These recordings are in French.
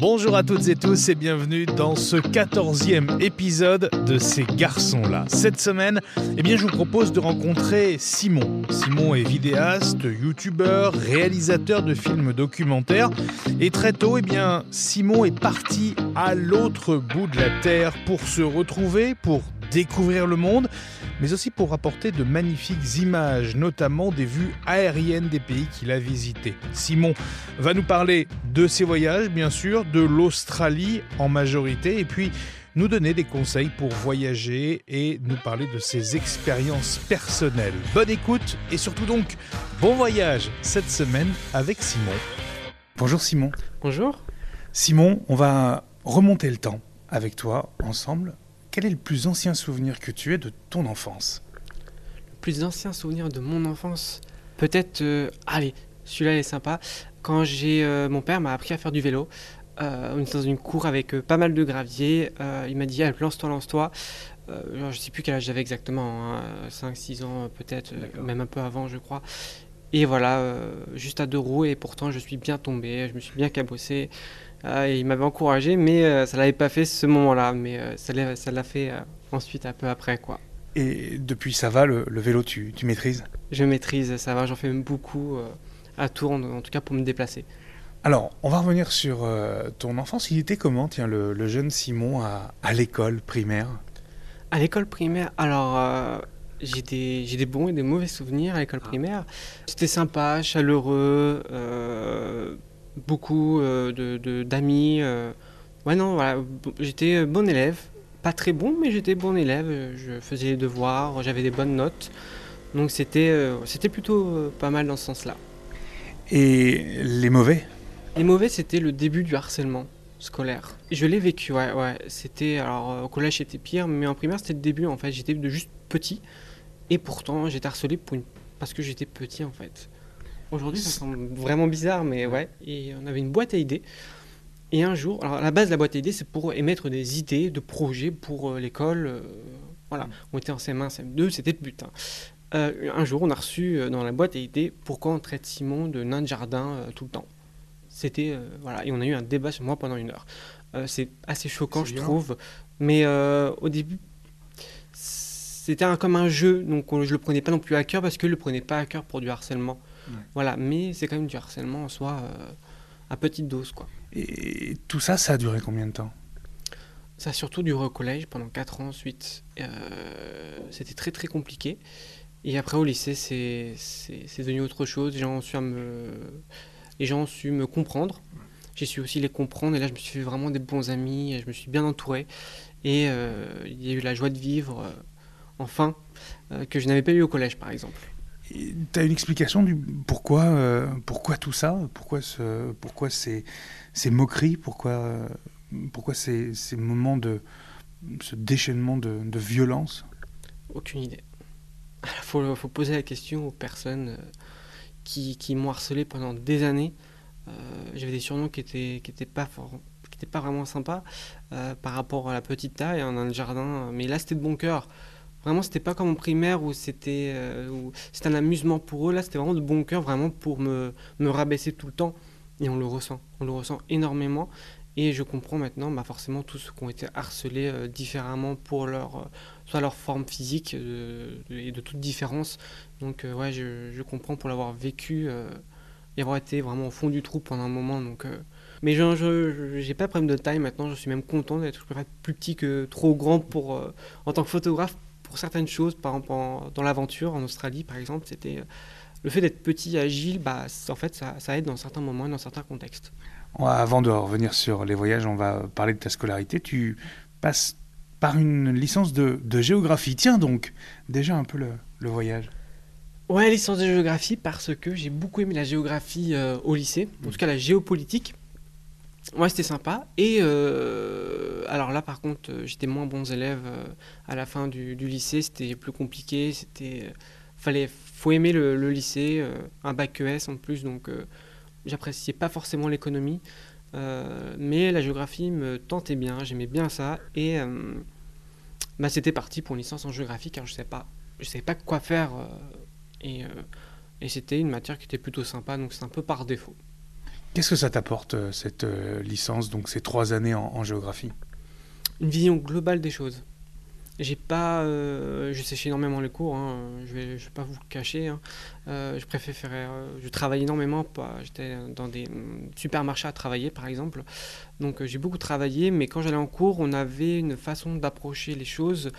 Bonjour à toutes et tous et bienvenue dans ce quatorzième épisode de Ces garçons-là. Cette semaine, eh bien, je vous propose de rencontrer Simon. Simon est vidéaste, youtubeur, réalisateur de films documentaires. Et très tôt, eh bien, Simon est parti à l'autre bout de la Terre pour se retrouver, pour découvrir le monde, mais aussi pour apporter de magnifiques images, notamment des vues aériennes des pays qu'il a visités. Simon va nous parler de ses voyages, bien sûr, de l'Australie en majorité, et puis nous donner des conseils pour voyager et nous parler de ses expériences personnelles. Bonne écoute et surtout donc bon voyage cette semaine avec Simon. Bonjour Simon. Bonjour. Simon, on va remonter le temps avec toi ensemble quel est le plus ancien souvenir que tu aies de ton enfance? Le plus ancien souvenir de mon enfance Peut-être. Euh, allez, celui-là est sympa. Quand j'ai. Euh, mon père m'a appris à faire du vélo. Euh, on était dans une cour avec pas mal de gravier. il m'a dit lance-toi, lance-toi. je ne sais plus quel âge j'avais exactement, 5-6 hein. ans peut-être, même un peu avant, je crois. Et voilà, juste à deux roues, et pourtant je suis bien tombé, je me suis bien cabossé. Ah, il m'avait encouragé, mais euh, ça l'avait pas fait ce moment-là. Mais euh, ça l'a fait euh, ensuite, un peu après, quoi. Et depuis, ça va, le, vélo, tu, tu, maîtrises? Je maîtrise, ça va. J'en fais même beaucoup à Tours, en, tout cas pour me déplacer. Alors, on va revenir sur ton enfance. Il était comment, tiens, le, jeune Simon à, à l'école primaire? À l'école primaire, alors j'ai des, des, bons et des mauvais souvenirs à l'école ah. primaire. C'était sympa, chaleureux, beaucoup euh, de d'amis. Euh. ouais, non, voilà, j'étais bon élève. Pas très bon, mais j'étais bon élève. Je faisais les devoirs, j'avais des bonnes notes. Donc c'était euh, c'était plutôt pas mal dans ce sens-là. Et les mauvais? Les mauvais, c'était le début du harcèlement scolaire. Je l'ai vécu, ouais, ouais. C'était, alors au collège c'était pire, mais en primaire c'était le début en fait. J'étais juste petit, et pourtant j'étais harcelé pour une... parce que j'étais petit en fait. Aujourd'hui, ça semble vraiment bizarre, mais ouais. Et on avait une boîte à idées. Et un jour, alors à la base, la boîte à idées, c'est pour émettre des idées de projets pour euh, l'école. Euh, voilà, mm. on était en CM1, CM2, c'était le but. Hein. Euh, un jour, on a reçu dans la boîte à idées pourquoi on traite Simon de nain de jardin tout le temps. C'était voilà, et on a eu un débat sur moi pendant une heure. c'est assez choquant, je trouve. Mais au début, c'était comme un jeu, donc je le prenais pas non plus à cœur parce que je le prenais pas à cœur pour du harcèlement. Voilà, mais c'est quand même du harcèlement en soi euh, à petite dose. Quoi. Et tout ça, ça a duré combien de temps? Ça a surtout duré au collège pendant 4 ans ensuite. Euh, c'était très très compliqué. Et après au lycée, c'est, devenu autre chose. Les gens, ont su me, les gens ont su me comprendre. J'ai su aussi les comprendre. Et là, je me suis fait vraiment des bons amis. Et je me suis bien entouré. Et euh, il y a eu la joie de vivre, enfin, que je n'avais pas eu au collège, par exemple. Tu as une explication du pourquoi, euh, pourquoi tout ça? Pourquoi, ce, pourquoi ces, ces moqueries? Pourquoi, pourquoi ces, ces, moments de ce déchaînement de, de violence? Aucune idée. Il faut, faut, poser la question aux personnes euh, qui, qui m'ont harcelé pendant des années. Euh, j'avais des surnoms qui n'étaient qui étaient pas, qui étaient pas vraiment sympas par rapport à la petite taille, en un jardin. Mais là, c'était de bon cœur. Vraiment, c'était pas comme en primaire où c'était euh, un amusement pour eux. Là, c'était vraiment de bon cœur, vraiment pour me, me rabaisser tout le temps. Et on le ressent. On le ressent énormément. Et je comprends maintenant bah, forcément tous ceux qui ont été harcelés euh, différemment pour leur, euh, soit leur forme physique et de toute différence. Donc ouais, je, je, comprends pour l'avoir vécu et avoir été vraiment au fond du trou pendant un moment. Donc, mais je n'ai pas de problème de taille maintenant, je suis même content d'être plus petit que trop grand pour, en tant que photographe pour certaines choses, par exemple dans l'aventure en Australie par exemple, c'était euh, le fait d'être petit, agile, bah, en fait ça, ça, aide dans certains moments, dans certains contextes. Avant de revenir sur les voyages, on va parler de ta scolarité. Tu passes par une licence de, de géographie. Tiens donc, déjà un peu le, le, voyage. Ouais, licence de géographie parce que j'ai beaucoup aimé la géographie euh, au lycée, en tout cas la géopolitique. Ouais, c'était sympa. Et euh, alors là, par contre, euh, j'étais moins bons élèves euh, à la fin du, lycée. C'était plus compliqué. C'était, fallait, faut aimer le, lycée, un bac ES en plus, donc j'appréciais pas forcément l'économie, mais la géographie me tentait bien. J'aimais bien ça et bah, c'était parti pour une licence en géographie car je savais pas, je savais pas quoi faire et, et c'était une matière qui était plutôt sympa, donc c'est un peu par défaut. Qu'est-ce que ça t'apporte, cette licence, donc ces trois années en géographie? Une vision globale des choses. J'ai pas, euh, je séchais énormément les cours, hein, je vais, vais pas vous le cacher. Hein. Euh, je euh, je travaille énormément. J'étais dans des mm, supermarchés à travailler, par exemple. Donc j'ai beaucoup travaillé, mais quand j'allais en cours, on avait une façon d'approcher les choses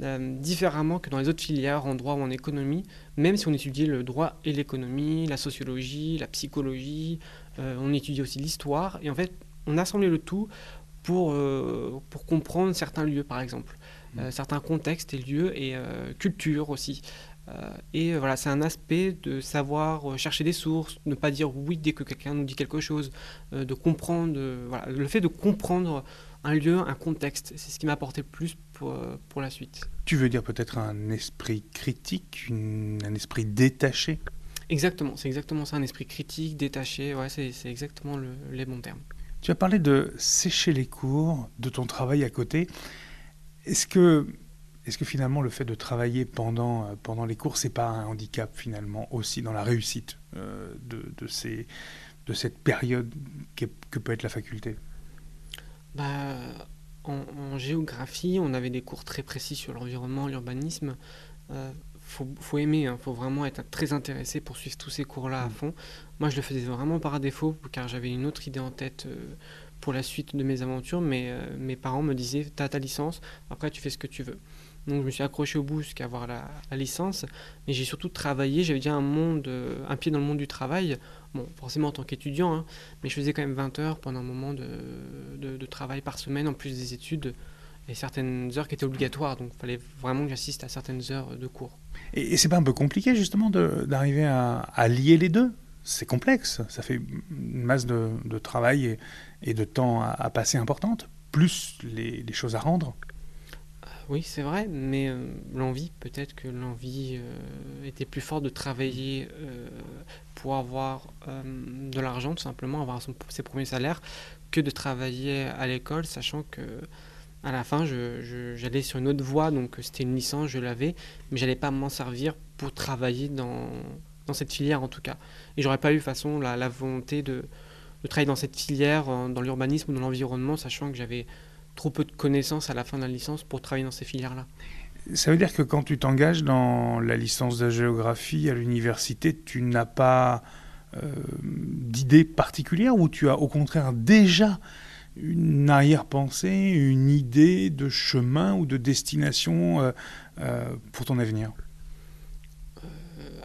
différemment que dans les autres filières, en droit ou en économie. Même si on étudiait le droit et l'économie, la sociologie, la psychologie, on étudiait aussi l'histoire. Et en fait, on assemblait le tout pour, pour comprendre certains lieux, par exemple. Euh, certains contextes et lieux et euh, culture aussi. Euh, et voilà, c'est un aspect de savoir chercher des sources, ne pas dire oui dès que quelqu'un nous dit quelque chose, de comprendre, voilà, le fait de comprendre un lieu, un contexte, c'est ce qui m'a apporté le plus pour, pour la suite. Tu veux dire peut-être un esprit critique, un esprit détaché? Exactement, c'est exactement ça, un esprit critique, détaché, ouais, c'est exactement le, les bons termes. Tu as parlé de sécher les cours, de ton travail à côté. Est-ce que, est que finalement le fait de travailler pendant, euh, pendant les cours, c'est pas un handicap finalement aussi dans la réussite euh, de, de, ces, de cette période que, peut être la faculté? Bah, en, géographie, on avait des cours très précis sur l'environnement, l'urbanisme. Euh, faut, faut, aimer, il hein, faut vraiment être très intéressé pour suivre tous ces cours-là à mm. fond. Moi, je le faisais vraiment par défaut, car j'avais une autre idée en tête pour la suite de mes aventures, mais euh, mes parents me disaient tu as ta licence, après tu fais ce que tu veux. Donc je me suis accroché au bout jusqu'à avoir la, licence, mais j'ai surtout travaillé, j'avais déjà un, monde, euh, un pied dans le monde du travail, bon forcément en tant qu'étudiant, hein, mais je faisais quand même 20 heures pendant un moment de, de, travail par semaine, en plus des études, et certaines heures qui étaient obligatoires, donc il fallait vraiment que j'assiste à certaines heures de cours. Et, c'est pas un peu compliqué justement d'arriver à, à lier les deux? C'est complexe, ça fait une masse de, travail et, de temps à, passer importante, plus les, choses à rendre. Euh, oui, c'est vrai, mais euh, l'envie, peut-être que l'envie euh, était plus forte de travailler pour avoir de l'argent, tout simplement, avoir ses premiers salaires, que de travailler à l'école, sachant que à la fin, j'allais sur une autre voie, donc c'était une licence, je l'avais, mais j'allais pas m'en servir pour travailler dans, cette filière en tout cas. Et j'aurais pas eu façon la, volonté de, de, travailler dans cette filière, dans l'urbanisme dans l'environnement, sachant que j'avais trop peu de connaissances à la fin de la licence pour travailler dans ces filières-là. Ça veut dire que quand tu t'engages dans la licence de géographie à l'université, tu n'as pas euh, d'idée particulière ou tu as au contraire déjà une arrière-pensée, une idée de chemin ou de destination euh, euh, pour ton avenir?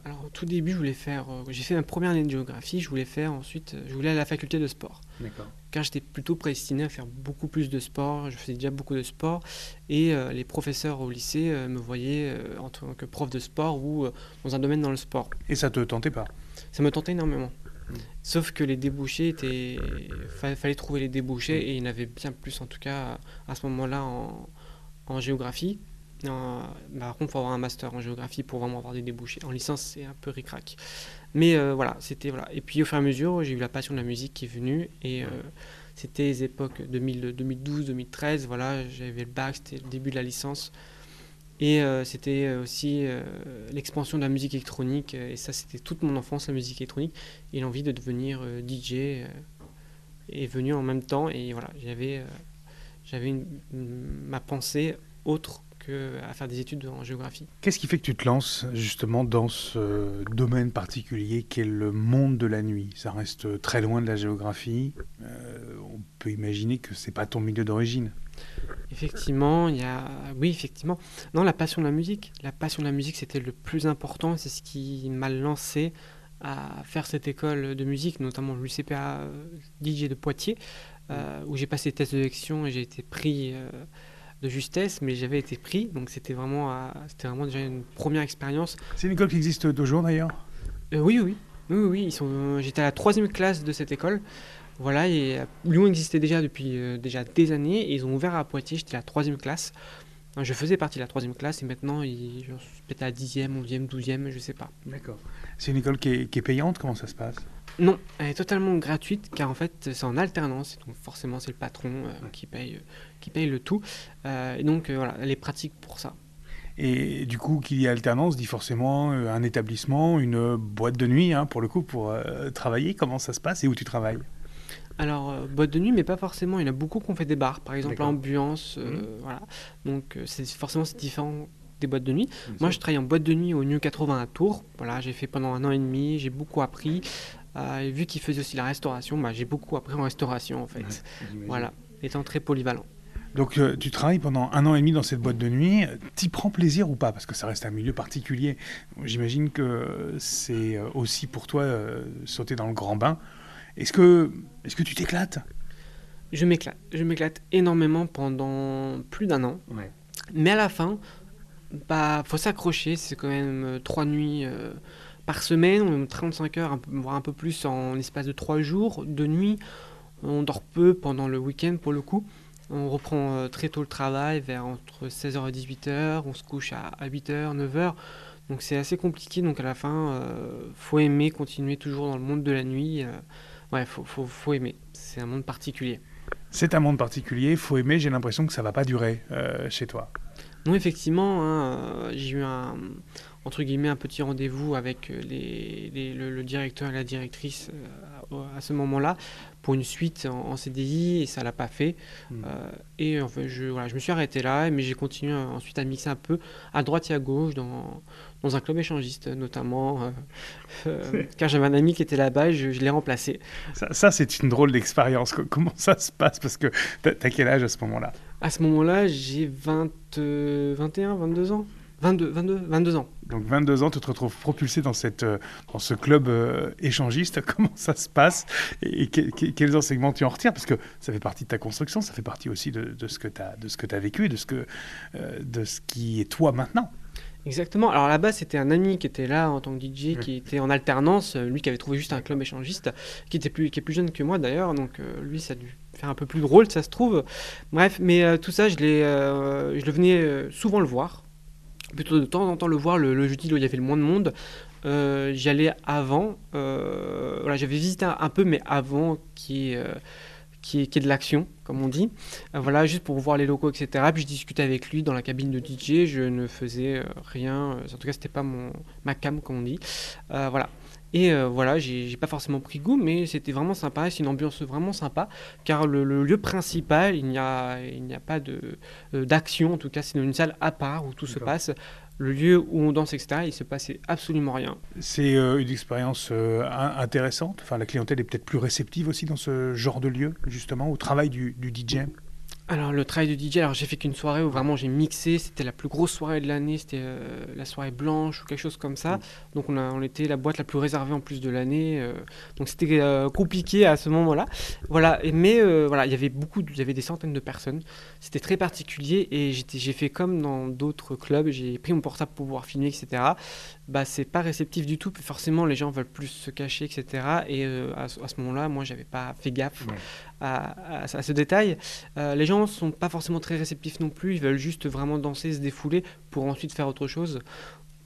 Alors, au tout début, je voulais faire. Euh, j'ai fait ma première année de géographie. Je voulais faire ensuite. Je voulais aller à la faculté de sport. Car j'étais plutôt prédestiné à faire beaucoup plus de sport. Je faisais déjà beaucoup de sport. Et euh, les professeurs au lycée euh, me voyaient en tant que prof de sport ou dans un domaine dans le sport. Et ça te tentait pas? Ça me tentait énormément. Sauf que les débouchés étaient. Fallait trouver les débouchés. Et il y en avait bien plus, en tout cas, à ce moment-là, en, en géographie. Bah, par contre, il faut avoir un master en géographie pour vraiment avoir des débouchés. En licence, c'est un peu ric-rac. Mais euh, voilà, c'était voilà. Et puis au fur et à mesure, j'ai eu la passion de la musique qui est venue et euh, c'était les époques 2012-2013. Voilà, j'avais le bac, c'était le début de la licence. Et c'était aussi l'expansion de la musique électronique. et ça, c'était toute mon enfance, la musique électronique. Et l'envie de devenir DJ est venue en même temps. Et voilà, j'avais j'avais ma pensée autre à faire des études en géographie. Qu'est-ce qui fait que tu te lances justement dans ce domaine particulier qu'est le monde de la nuit? Ça reste très loin de la géographie. Euh, on peut imaginer que c'est pas ton milieu d'origine. Effectivement, il y a oui, effectivement. Non, la passion de la musique. La passion de la musique, c'était le plus important. C'est ce qui m'a lancé à faire cette école de musique, notamment l'UCPA euh, DJ de Poitiers, euh, où j'ai passé des tests de et j'ai été pris de justesse, mais j'avais été pris, donc c'était vraiment, c'était vraiment déjà une première expérience. C'est une école qui existe toujours d'ailleurs? Euh, Oui, oui, oui, oui, Ils sont, j'étais à la troisième classe de cette école. Voilà, et euh, Lyon existait déjà depuis euh, déjà des années, et ils ont ouvert à Poitiers, j'étais la troisième classe. je faisais partie de la troisième classe, et maintenant, ils, suis peut-être à la dixième, onzième, douzième, je sais pas. D'accord. C'est une école qui est, qui est payante, comment ça se passe? Non, elle est totalement gratuite car en fait c'est en alternance, donc forcément c'est le patron qui paye qui paye le tout. Euh, et donc euh, voilà, elle est pratique pour ça. Et du coup, qu'il y a alternance dit forcément un établissement, une boîte de nuit, hein, pour le coup, pour travailler. Comment ça se passe et où tu travailles? Alors, boîte de nuit, mais pas forcément. Il y en a beaucoup qui ont fait des bars, par exemple, ambiance. Mmh. Voilà. Donc, c'est forcément c'est différent des boîtes de nuit. Moi, je travaille en boîte de nuit au New 80 à Tours. Voilà, j'ai fait pendant un an et demi, j'ai beaucoup appris. Euh, et vu qu'il faisait aussi la restauration, bah, j'ai beaucoup appris en restauration en fait. voilà, étant très polyvalent. Donc euh, tu travailles pendant un an et demi dans cette boîte de nuit. T'y prends plaisir ou pas? Parce que ça reste un milieu particulier. J'imagine que c'est euh, aussi pour toi sauter dans le grand bain. Est-ce que, est que tu t'éclates? Je m'éclate. Je m'éclate énormément pendant plus d'un an. Mais à la fin, bah, faut s'accrocher. C'est quand même euh, trois nuits euh, par semaine, 35 heures, voire un peu plus en l'espace de trois jours de nuit. On dort peu pendant le week-end pour le coup. On reprend euh, très tôt le travail, vers entre 16h et 18h. On se couche à, 8h, 9h. Donc c'est assez compliqué. Donc à la fin, faut aimer continuer toujours dans le monde de la nuit. Ouais, faut, faut, faut aimer. C'est un monde particulier. C'est un monde particulier. Faut aimer. J'ai l'impression que ça va pas durer chez toi. Non, effectivement, hein, euh, j'ai eu un, entre guillemets, un petit rendez-vous avec euh, les, le, directeur et la directrice euh, à ce moment-là pour une suite en, CDI et ça l'a pas fait. Hmm. et en fait, je, voilà, je me suis arrêté là, mais j'ai continué ensuite à mixer un peu à droite et à gauche dans, dans un club échangiste notamment, car j'avais un ami qui était là-bas et je, l'ai remplacé. Ça, c'est une drôle d'expérience. Comment ça se passe? Parce que tu as quel âge à ce moment-là? À ce moment-là, j'ai 20, 21, 22 ans. 22, 22, 22 ans. Donc 22 ans, tu te retrouves propulsé dans, cette, euh, dans ce club euh, échangiste. Comment ça se passe? Et, quels enseignements tu en retires? Parce que ça fait partie de ta construction, ça fait partie aussi de, de ce que tu as, as, vécu et de ce, que, euh, de ce qui est toi maintenant. Exactement. Alors là-bas, c'était un ami qui était là en tant que DJ, qui était en alternance, lui qui avait trouvé juste un club échangiste, qui, était plus, qui est plus jeune que moi d'ailleurs, donc lui, ça a dû faire un peu plus drôle, ça se trouve. Bref, mais euh, tout ça, je, euh, je le venais euh, souvent le voir. Plutôt de temps en temps le voir, le, jeudi, où il y avait le moins de monde. J'y allais avant. voilà, j'avais visité un, peu, mais avant qui qui est, qui est, de l'action, comme on dit. voilà, juste pour voir les locaux, etc. Puis je discutais avec lui dans la cabine de DJ. Je ne faisais rien. En tout cas, c'était pas mon ma cam, comme on dit. voilà. Et euh, voilà, j'ai pas forcément pris goût, mais c'était vraiment sympa. C'est une ambiance vraiment sympa, car le, lieu principal, il n'y a, il a pas euh, d'action, en tout cas, c'est une salle à part où tout se passe. Le lieu où on danse, etc., il se passait absolument rien. C'est euh, une expérience intéressante? Enfin, la clientèle est peut-être plus réceptive aussi dans ce genre de lieu, justement, au travail du DJ. Alors le travail de DJ, alors j'ai fait qu'une soirée où vraiment j'ai mixé, c'était la plus grosse soirée de l'année, c'était euh, la soirée blanche ou quelque chose comme ça. Mm. Donc on, a, on était la boîte la plus réservée en plus de l'année, euh, donc c'était euh, compliqué à ce moment-là. Voilà, mais voilà, il y avait beaucoup, il y avait des centaines de personnes, c'était très particulier et j'ai fait comme dans d'autres clubs, j'ai pris mon portable pour pouvoir filmer, etc. Bah c'est pas réceptif du tout, forcément les gens veulent plus se cacher, etc. Et à, ce moment-là, moi j'avais pas fait gaffe à, à, ce détail. les gens ne sont pas forcément très réceptifs non plus, ils veulent juste vraiment danser, se défouler pour ensuite faire autre chose.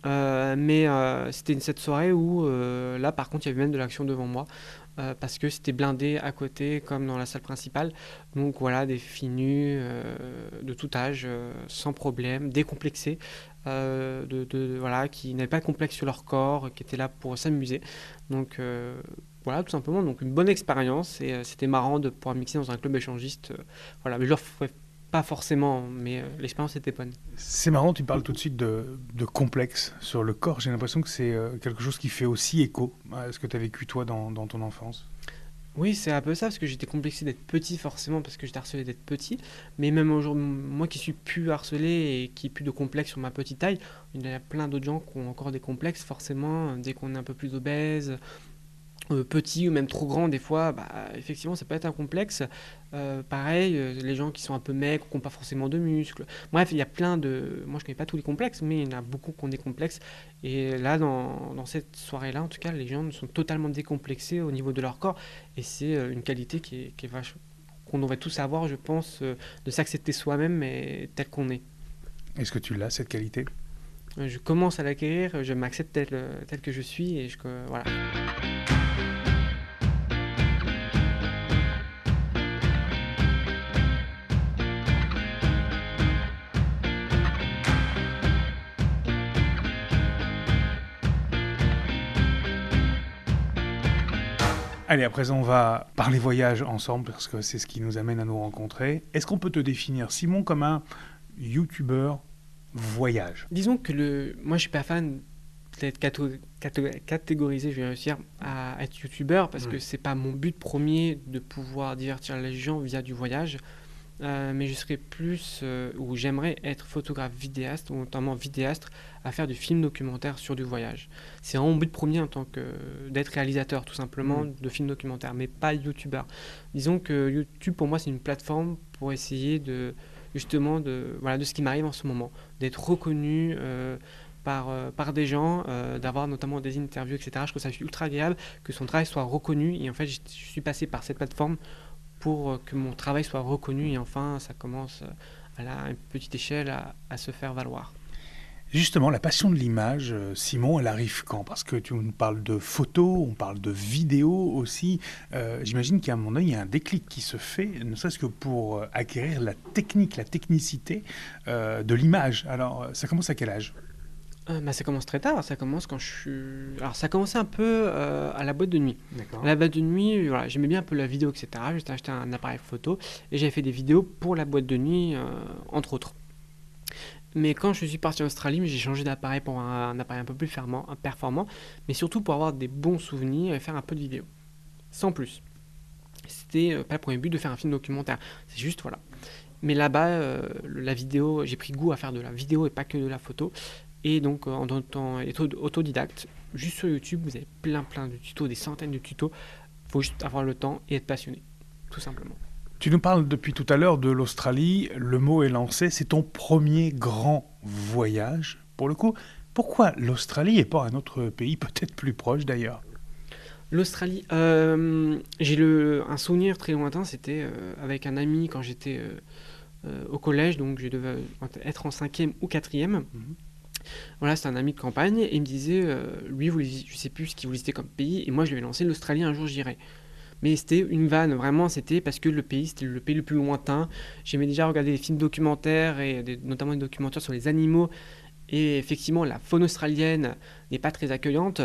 Euh, mais euh, c'était cette soirée où euh, là par contre il y avait même de l'action devant moi parce que c'était blindé à côté comme dans la salle principale donc voilà des filles nues de tout âge sans problème décomplexées de, voilà qui n'avaient pas de complexe sur leur corps qui étaient là pour s'amuser donc voilà, tout simplement. Donc une bonne expérience et euh, c'était marrant de pouvoir mixer dans un club échangiste. Euh, voilà, mais je le pas forcément, mais euh, l'expérience était bonne. C'est marrant, tu parles tout de suite de, complexe sur le corps. J'ai l'impression que c'est quelque chose qui fait aussi écho à ce que tu as vécu toi dans, dans ton enfance. Oui, c'est un peu ça, parce que j'étais complexé d'être petit, forcément, parce que j'étais harcelé d'être petit. Mais même aujourd'hui, moi qui suis plus harcelé et qui n'ai plus de complexe sur ma petite taille, il y a plein d'autres gens qui ont encore des complexes, forcément, dès qu'on est un peu plus obèse, petit ou même trop grand des fois, bah, effectivement ça peut être un complexe. Euh, pareil, euh, les gens qui sont un peu maigres, qui n'ont pas forcément de muscles. Bref, il y a plein de... Moi je connais pas tous les complexes, mais il y en a beaucoup qui ont des complexes. Et là, dans, dans cette soirée-là, en tout cas, les gens sont totalement décomplexés au niveau de leur corps. Et c'est une qualité qui est, qui est qu'on devrait tous avoir, je pense, de s'accepter soi-même mais tel qu'on est. Est-ce que tu l'as, cette qualité? Je commence à l'acquérir, je m'accepte tel, tel que je suis et je, voilà. Allez, à présent, on va parler voyage ensemble parce que c'est ce qui nous amène à nous rencontrer. Est-ce qu'on peut te définir, Simon, comme un youtubeur voyage? Disons que le... moi, je suis pas fan d'être catégorisé, je vais réussir à être youtubeur parce que c'est pas mon but premier de pouvoir divertir les gens via du voyage. Euh, mais je serais plus, euh, ou j'aimerais être photographe vidéaste, ou notamment vidéaste, à faire du film documentaire sur du voyage. C'est mon but premier en tant que d'être réalisateur, tout simplement, mm. de films documentaires, mais pas youtubeur. Disons que YouTube, pour moi, c'est une plateforme pour essayer de, justement, de, voilà, de ce qui m'arrive en ce moment, d'être reconnu. Euh, par, par des gens, d'avoir notamment des interviews, etc. Je trouve ça ultra agréable que son travail soit reconnu. Et en fait, je suis passé par cette plateforme pour euh, que mon travail soit reconnu et enfin ça commence euh, à la petite échelle à, se faire valoir. Justement, la passion de l'image, euh, Simon, elle arrive quand? Parce que tu nous parles de photos, on parle de vidéos aussi. J'imagine qu'à un moment donné, il y a un déclic qui se fait, ne serait-ce que pour acquérir la technique, la technicité de l'image. Alors, ça commence à quel âge? Euh, bah, ça commence très tard. Ça commence quand je suis. Alors, ça a commencé un peu euh, à la boîte de nuit. À la boîte de nuit, voilà, j'aimais bien un peu la vidéo, etc. J'ai acheté un appareil photo et j'avais fait des vidéos pour la boîte de nuit, euh, entre autres. Mais quand je suis parti en Australie, j'ai changé d'appareil pour un, appareil un peu plus fermant, performant, mais surtout pour avoir des bons souvenirs et faire un peu de vidéo. Sans plus. C'était pas le premier but de faire un film documentaire. C'est juste, voilà. Mais là-bas, la vidéo, j'ai pris goût à faire de la vidéo et pas que de la photo. Et donc, euh, en tant autodidacte, juste sur YouTube, vous avez plein, plein de tutos, des centaines de tutos. Il faut juste avoir le temps et être passionné, tout simplement. Tu nous parles depuis tout à l'heure de l'Australie. Le mot est lancé. C'est ton premier grand voyage. Pour le coup, pourquoi l'Australie et pas un autre pays peut-être plus proche d'ailleurs? L'Australie, euh, j'ai un souvenir très lointain. C'était euh, avec un ami quand j'étais au collège, donc je devais être en cinquième ou quatrième. Mhm. Voilà, c'est un ami de campagne et il me disait, euh, lui, voulait, je sais plus ce qu'il voulait citer comme pays, et moi je lui ai lancé l'Australie, un jour j'irai. Mais c'était une vanne, vraiment, c'était parce que le pays, c'était le pays le plus lointain. J'aimais déjà regarder des films documentaires, et notamment des documentaires sur les animaux, et effectivement, la faune australienne n'est pas très accueillante.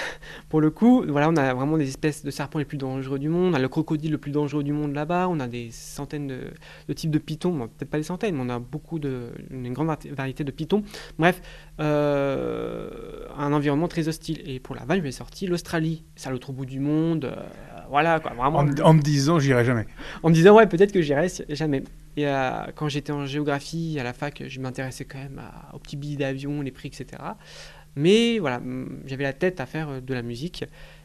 Pour le coup, voilà, on a vraiment des espèces de serpents les plus dangereux du monde. On a le crocodile le plus dangereux du monde là-bas. On a des centaines de, types de pitons. Peut-être pas des centaines, mais on a beaucoup de, une grande variété de pitons. Bref, euh, un environnement très hostile. Et pour la vague, je vais sortir l'Australie. C'est à l'autre bout du monde. Euh, voilà, quoi, vraiment. En, me disant, j'irai jamais. En me disant, ouais, peut-être que j'irai jamais. Et euh, quand j'étais en géographie à la fac, je m'intéressais quand même aux petits billets d'avion, les prix, etc. Mais voilà, j'avais la tête à faire euh, de la musique.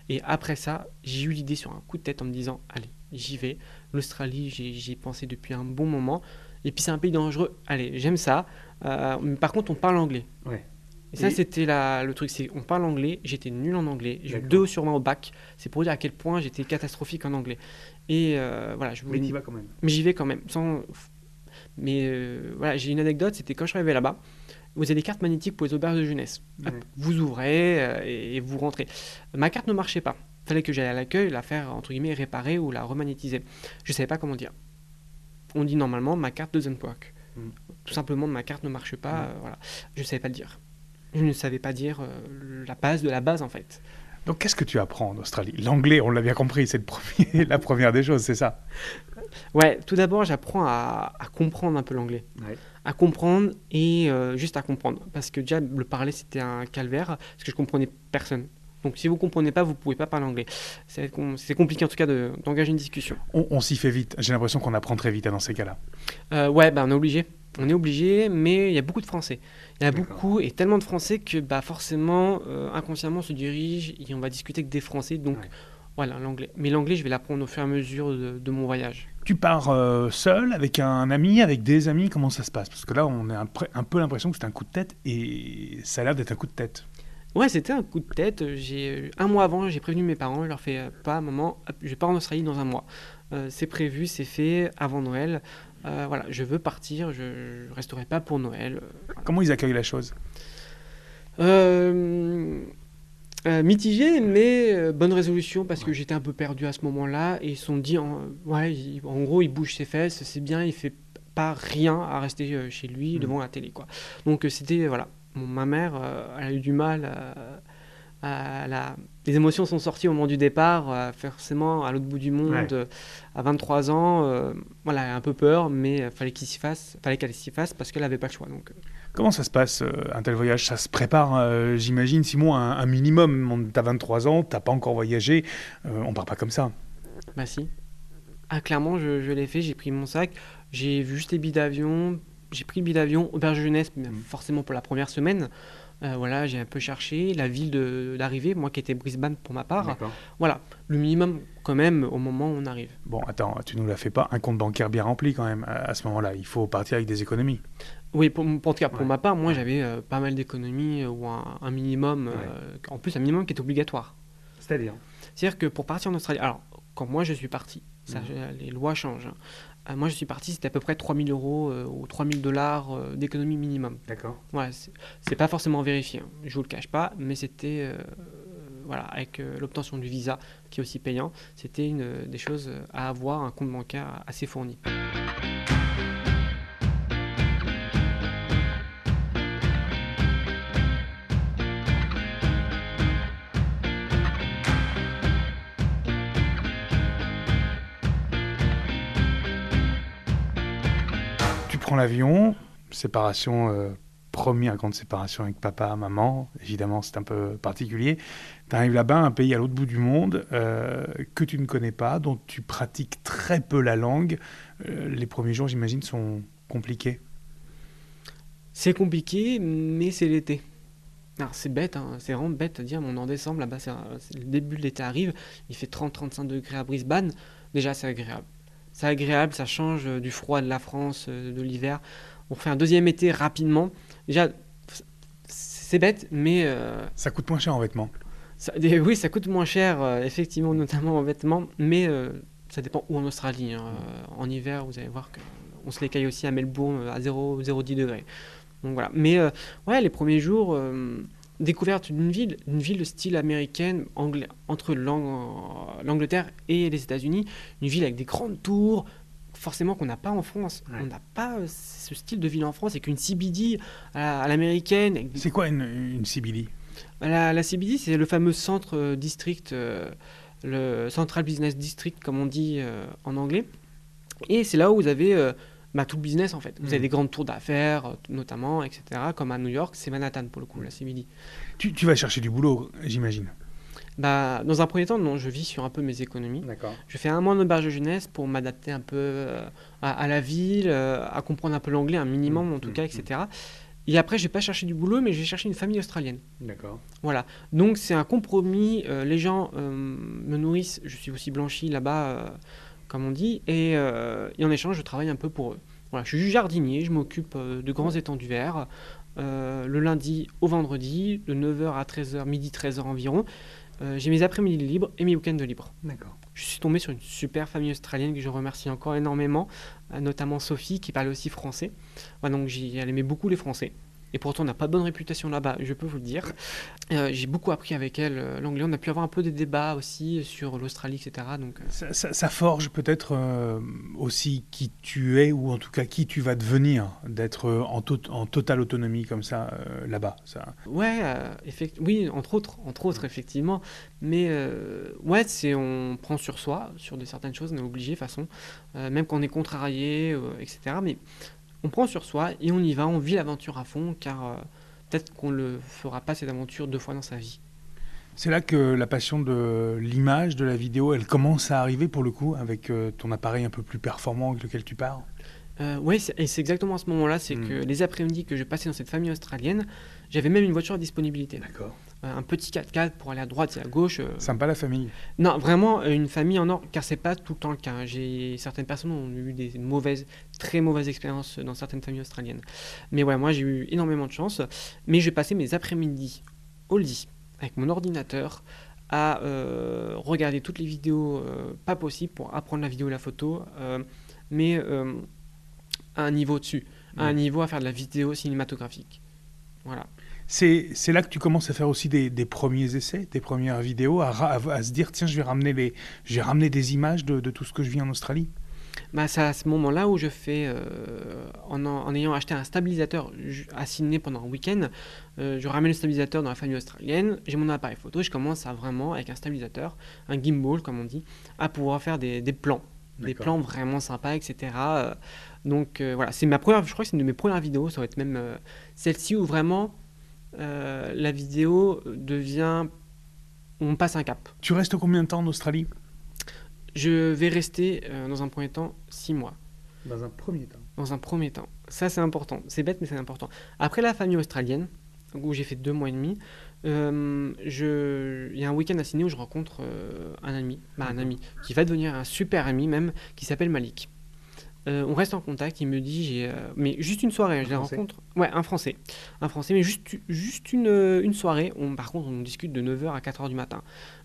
Et après ça, j'ai eu l'idée sur un coup de tête en me disant, allez, j'y vais. L'Australie, j'y ai pensé depuis un bon moment. Et puis c'est un pays dangereux. Allez, j'aime ça. Euh, mais par contre, on parle anglais. Ouais. Et ça, c'était le truc, c'est on parle anglais, j'étais nul en anglais, j'ai eu deux sur moi au bac, c'est pour dire à quel point j'étais catastrophique en anglais. Et euh, voilà, je Mais vas quand même. Mais j'y vais quand même. Sans... Mais euh, voilà, j'ai une anecdote, c'était quand je suis arrivé là-bas, vous avez des cartes magnétiques pour les auberges de jeunesse. vous ouvrez euh, et, vous rentrez. Ma carte ne marchait pas. Il fallait que j'aille à l'accueil, la faire, entre guillemets, réparer ou la remagnétiser. Je ne savais pas comment dire. On dit normalement, ma carte doesn't work. Hmm. Tout simplement, ma carte ne marche pas. voilà. Je ne savais pas le dire je ne savais pas dire euh, la base de la base en fait. Donc qu'est-ce que tu apprends en Australie? L'anglais, on l'a bien compris, c'est la première des choses, c'est ça? Ouais, tout d'abord j'apprends à, comprendre un peu l'anglais. À comprendre et euh, juste à comprendre. Parce que déjà le parler c'était un calvaire, parce que je comprenais personne. Donc si vous ne comprenez pas, vous ne pouvez pas parler anglais. C'est compliqué en tout cas d'engager une discussion. On, s'y fait vite. J'ai l'impression qu'on apprend très vite hein, dans ces cas-là. Euh, ouais, bah, on est obligé. On est obligé, mais il y a beaucoup de Français. Il y a beaucoup et tellement de Français que bah, forcément, euh, inconsciemment, on se dirige et on va discuter avec des Français. Donc voilà, l'anglais. Mais l'anglais, je vais l'apprendre au fur et à mesure de, mon voyage. Tu pars euh, seul, avec un ami, avec des amis Comment ça se passe? Parce que là, on a un, peu l'impression que c'est un coup de tête et ça a l'air d'être un coup de tête. Ouais, c'était un coup de tête. J'ai un mois avant, j'ai prévenu mes parents. Je leur fais pas, maman, je pars en Australie dans un mois. Euh, c'est prévu, c'est fait avant Noël. Euh, voilà, je veux partir, je, ne resterai pas pour Noël. Comment ils accueillent la chose? Euh, euh, mitigé, mais bonne résolution parce que j'étais un peu perdu à ce moment-là et ils se sont dit, en, ouais, en gros, il bouge ses fesses, c'est bien, il fait pas rien à rester chez lui mm. devant la télé, quoi. Donc c'était voilà, ma mère, elle a eu du mal à, la les émotions sont sorties au moment du départ, euh, forcément à l'autre bout du monde, euh, à 23 ans. euh, voilà, un peu peur, mais fallait qu'il s'y fasse, fallait qu'elle s'y fasse parce qu'elle n'avait pas le choix. Donc, Comment ça se passe, un tel voyage? Ça se prépare, j'imagine, Simon, un, un minimum. T'as 23 ans, t'as pas encore voyagé, on part pas comme ça. bah si. Ah, clairement, je, je l'ai fait. J'ai pris mon sac, j'ai vu juste les billets d'avion, j'ai pris le billet d'avion auberge jeunesse, mais Mm. forcément pour la première semaine. Euh, voilà, j'ai un peu cherché la ville de- d'arrivée, moi qui étais Brisbane pour ma part. Voilà, le minimum quand même au moment où on arrive. Bon, attends, tu nous l'as fait pas, un compte bancaire bien rempli quand même, à, ce moment-là. Il faut partir avec des économies. Oui, pour, pour- en tout cas pour Ouais. ma part, moi j'avais euh, pas mal d'économies euh, ou un, un minimum, en plus un minimum qui est obligatoire. C'est-à-dire? C'est-à-dire que pour partir en Australie, alors quand moi je suis parti, ça, Mhm. euh, les lois changent. hein. Euh, moi je suis parti, c'était à peu près 3000 euros euh, ou 3000 dollars d'économie minimum. D'accord. Voilà, c'est pas forcément vérifié, hein, je vous le cache pas, mais c'était voilà, avec euh, l'obtention du visa qui est aussi payant, c'était une euh, des choses à avoir, un compte bancaire assez fourni. L'avion, séparation, euh, première grande séparation avec papa, maman, évidemment c'est un peu particulier. Tu arrives là-bas, un pays à l'autre bout du monde, euh, que tu ne connais pas, dont tu pratiques très peu la langue. Euh, les premiers jours, j'imagine, sont compliqués. C'est compliqué, mais c'est l'été. C'est bête, hein, c'est vraiment bête de dire, mais on en décembre, là-bas, le début de l'été arrive, il fait 30-35 degrés à Brisbane, déjà c'est agréable. C'est agréable, ça change euh, du froid de la France, euh, de l'hiver. On fait un deuxième été rapidement. Déjà, c'est bête, mais euh, Ça coûte moins cher en vêtements. ça- des- oui, ça coûte moins cher, euh, effectivement, notamment en vêtements, mais euh, ça dépend où en Australie. hein. En hiver, vous allez voir qu'on se les caille aussi à Melbourne à 0, 0,10 degrés. Donc voilà. Mais ouais, les premiers jours, découverte d'une ville, une ville de style américaine, anglais, entre l'Ang- l'Angleterre et les États-Unis, une ville avec des grandes tours. Forcément qu'on n'a pas en France. Ouais. On n'a pas euh, ce style de ville en France, avec une CBD à, l'américaine, avec C'est quoi une, une CBD la, la CBD, c'est le fameux centre euh, district, euh, le Central Business District, comme on dit en anglais. Et c'est là où vous avez bah, tout le business, en fait. Vous avez des grandes tours d'affaires, euh, notamment, etc. Comme à New York, c'est Manhattan, pour le coup, la CBD. tu, tu vas chercher du boulot, j'imagine. Bah, dans un premier temps, non, je vis sur un peu mes économies. Je fais un mois en auberge de jeunesse pour m'adapter un peu euh, à, à la ville, euh, à comprendre un peu l'anglais, un minimum en tout cas, etc. Et après, je vais pas chercher du boulot, mais je vais chercher une famille australienne. D'accord. Voilà, donc c'est un compromis. euh, les gens euh, me nourrissent, je suis aussi blanchi là-bas, euh, comme on dit, et, euh, et en échange, je travaille un peu pour eux. Voilà, je suis jardinier, je m'occupe euh, de grands étendues verts, euh, le lundi au vendredi, de 9h à 13h, midi 13h environ. Euh, J'ai mes après-midi libres et mes week-ends de libre. D'accord. Je suis tombé sur une super famille australienne que je remercie encore énormément, notamment Sophie qui parlait aussi français. Donc j'ai- elle aimait beaucoup les Français. Et pourtant, on n'a pas de bonne réputation là-bas, je peux vous le dire. Euh, j'ai beaucoup appris avec elle euh, l'anglais. On a pu avoir un peu des débats aussi sur l'Australie, etc. Donc, euh, Ça, ça- ça forge peut-être euh, aussi qui tu es, ou en tout cas qui tu vas devenir, d'être en, to- en totale autonomie comme ça, euh, là-bas. Ça. ouais, oui, entre autres, entre autres, effectivement. Mais ouais, c'est on prend sur soi, sur des certaines choses, on est obligé, de toute façon, même quand on est contrarié, etc. Mais on prend sur soi et on y va, on vit l'aventure à fond, car euh, peut-être qu'on ne fera pas cette aventure deux fois dans sa vie. C'est là que la passion de l'image, de la vidéo, elle commence à arriver pour le coup, avec euh, ton appareil un peu plus performant avec lequel tu pars. Euh, oui, et c'est exactement à ce moment-là, c'est Mm. que les après-midi que je passais dans cette famille australienne, j'avais même une voiture à disponibilité. D'accord. Euh, un petit 4x4 pour aller à droite et à gauche. euh, Sympa la famille. Non, vraiment euh, une famille en or, car c'est pas tout le temps le cas. hein. J'ai certaines personnes ont eu des mauvaises, très mauvaises expériences dans certaines familles australiennes. Mais ouais, moi j'ai eu énormément de chance. Mais je passais mes après-midi au lit avec mon ordinateur à euh, regarder toutes les vidéos euh, pas possibles pour apprendre la vidéo et la photo, euh, mais euh, à un niveau dessus, à un niveau à faire de la vidéo cinématographique. Voilà. C'est là que tu commences à faire aussi des, des premiers essais, des premières vidéos, à, à- à se dire tiens, je vais ramener, les, je vais ramener des images de, de tout ce que je vis en Australie. bah, C'est à ce moment-là où je fais, euh, en, en, ayant acheté un stabilisateur à Sydney pendant un week-end, euh, je ramène le stabilisateur dans la famille australienne, j'ai mon appareil photo, et je commence à vraiment, avec un stabilisateur, un gimbal comme on dit, à pouvoir faire des, des plans. Des plans vraiment sympas, etc. Donc voilà, c'est ma première, je crois que c'est une de mes premières vidéos, ça va être même celle-ci où vraiment la vidéo devient on passe un cap. Tu restes combien de temps en Australie? Je vais rester euh, dans un premier temps six mois. Dans un premier temps Dans un premier temps. Ça, c'est important. C'est bête, mais c'est important. Après la famille australienne, où j'ai fait deux mois et demi, euh, je... il y a un week-end à Sydney où je rencontre euh, un ami, bah, un ami, qui va devenir un super ami même, qui s'appelle Malik. Euh, on reste en contact. Il me dit, euh, mais juste une soirée, je les rencontre. Ouais, un français, un français, mais juste, juste une, euh, une soirée. On, par contre, on discute de 9h à 4h du matin.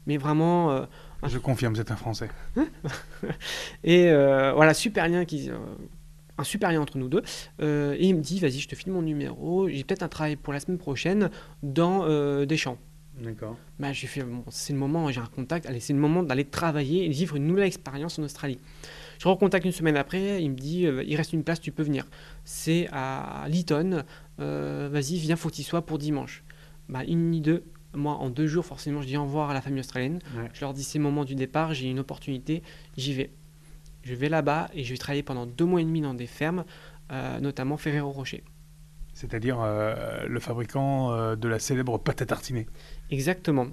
Mais vraiment. je confirme, c'est un français. et voilà, super lien qui. un super lien entre nous deux. et il me dit, vas-y, je te file mon numéro. J'ai peut-être un travail pour la semaine prochaine dans des champs. D'accord. Bah, j'ai fait, bon, c'est le moment, j'ai un contact. Allez, c'est le moment d'aller travailler et vivre une nouvelle expérience en Australie. Je recontacte une semaine après, il me dit euh, il reste une place, tu peux venir. C'est à Lytton, euh, vas-y, viens, faut qu'il soit pour dimanche. Bah, une ni deux, moi en deux jours, forcément, je dis au revoir à la famille australienne. Je leur dis c'est le moment du départ, j'ai une opportunité, j'y vais. Je vais là-bas et je vais travailler pendant deux mois et demi dans des fermes, euh, notamment Ferrero Rocher c'est-à-dire le fabricant de la célèbre pâte à tartiner. Exactement.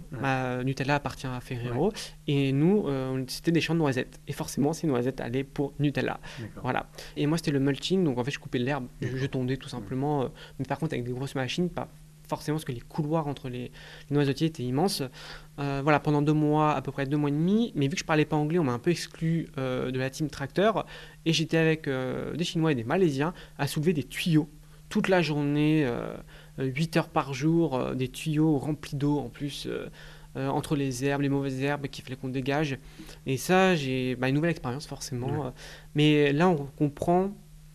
Nutella appartient à Ferrero et nous, euh, c'était des champs de noisettes. Et forcément, ces noisettes allaient pour Nutella. Voilà. Et moi, c'était le mulching, donc en fait, je coupais l'herbe, je, tondais tout simplement. mais par contre, avec des grosses machines, pas forcément parce que les couloirs entre les, noisetiers étaient immenses. voilà, pendant deux mois, à peu près deux mois et demi. Mais vu que je parlais pas anglais, on m'a un peu exclu de la team tracteur. Et j'étais avec des Chinois et des Malaisiens à soulever des tuyaux toute la journée, 8 euh, heures par jour, euh, des tuyaux remplis d'eau en plus. Euh, entre les herbes, les mauvaises herbes qu'il fallait qu'on dégage. Et ça, j'ai bah, une nouvelle expérience forcément. Mais là, on comprend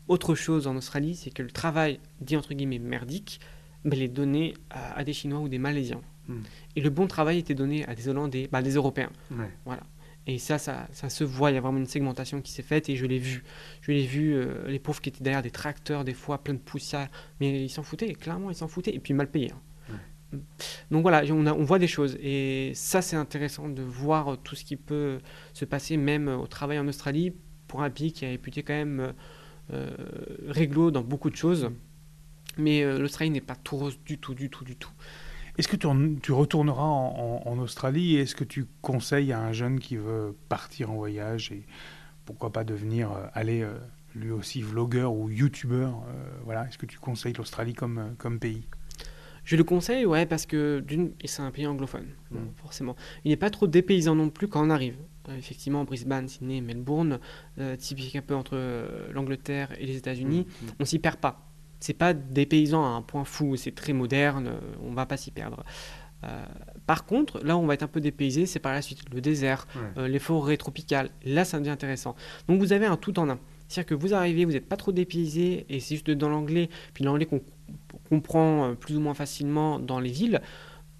autre chose en Australie, c'est que le travail dit entre guillemets merdique, mais il est donné à, des Chinois ou des Malaisiens. Hmm. Et le bon travail était donné à des Hollandais, bah, des Européens. Voilà. Et ça, ça, se voit, il y a vraiment une segmentation qui s'est faite et je l'ai vu. Je l'ai vu, euh, les pauvres qui étaient derrière des tracteurs, des fois plein de poussière, mais ils s'en foutaient, clairement ils s'en foutaient, et puis mal payés. Hein. Donc voilà, on, on, voit des choses et ça c'est intéressant de voir tout ce qui peut se passer même au travail en Australie pour un pays qui est réputé quand même euh, réglo dans beaucoup de choses. Mais euh, l'Australie n'est pas tout rose du tout, du tout, du tout. Est-ce que tu, retourneras en, Australie et est-ce que tu conseilles à un jeune qui veut partir en voyage et pourquoi pas devenir, euh, aller euh, lui aussi vlogueur ou youtubeur euh, voilà, Est-ce que tu conseilles l'Australie comme, comme pays? Je le conseille, ouais, parce que d'une, c'est un pays anglophone, mm. forcément. Il n'est pas trop dépaysant non plus quand on arrive. effectivement, Brisbane, Sydney, Melbourne, typique un peu entre l'Angleterre et les États-Unis, mm, mm. on s'y perd pas c'est pas des paysans à un point fou, c'est très moderne, euh, on va pas s'y perdre. Euh, par contre, là où on va être un peu dépaysé, c'est par la suite le désert, euh, les forêts tropicales. Là, ça devient intéressant. Donc vous avez un tout en un. C'est-à-dire que vous arrivez, vous n'êtes pas trop dépaysé, et c'est juste dans l'anglais, puis l'anglais qu'on comprend plus ou moins facilement dans les villes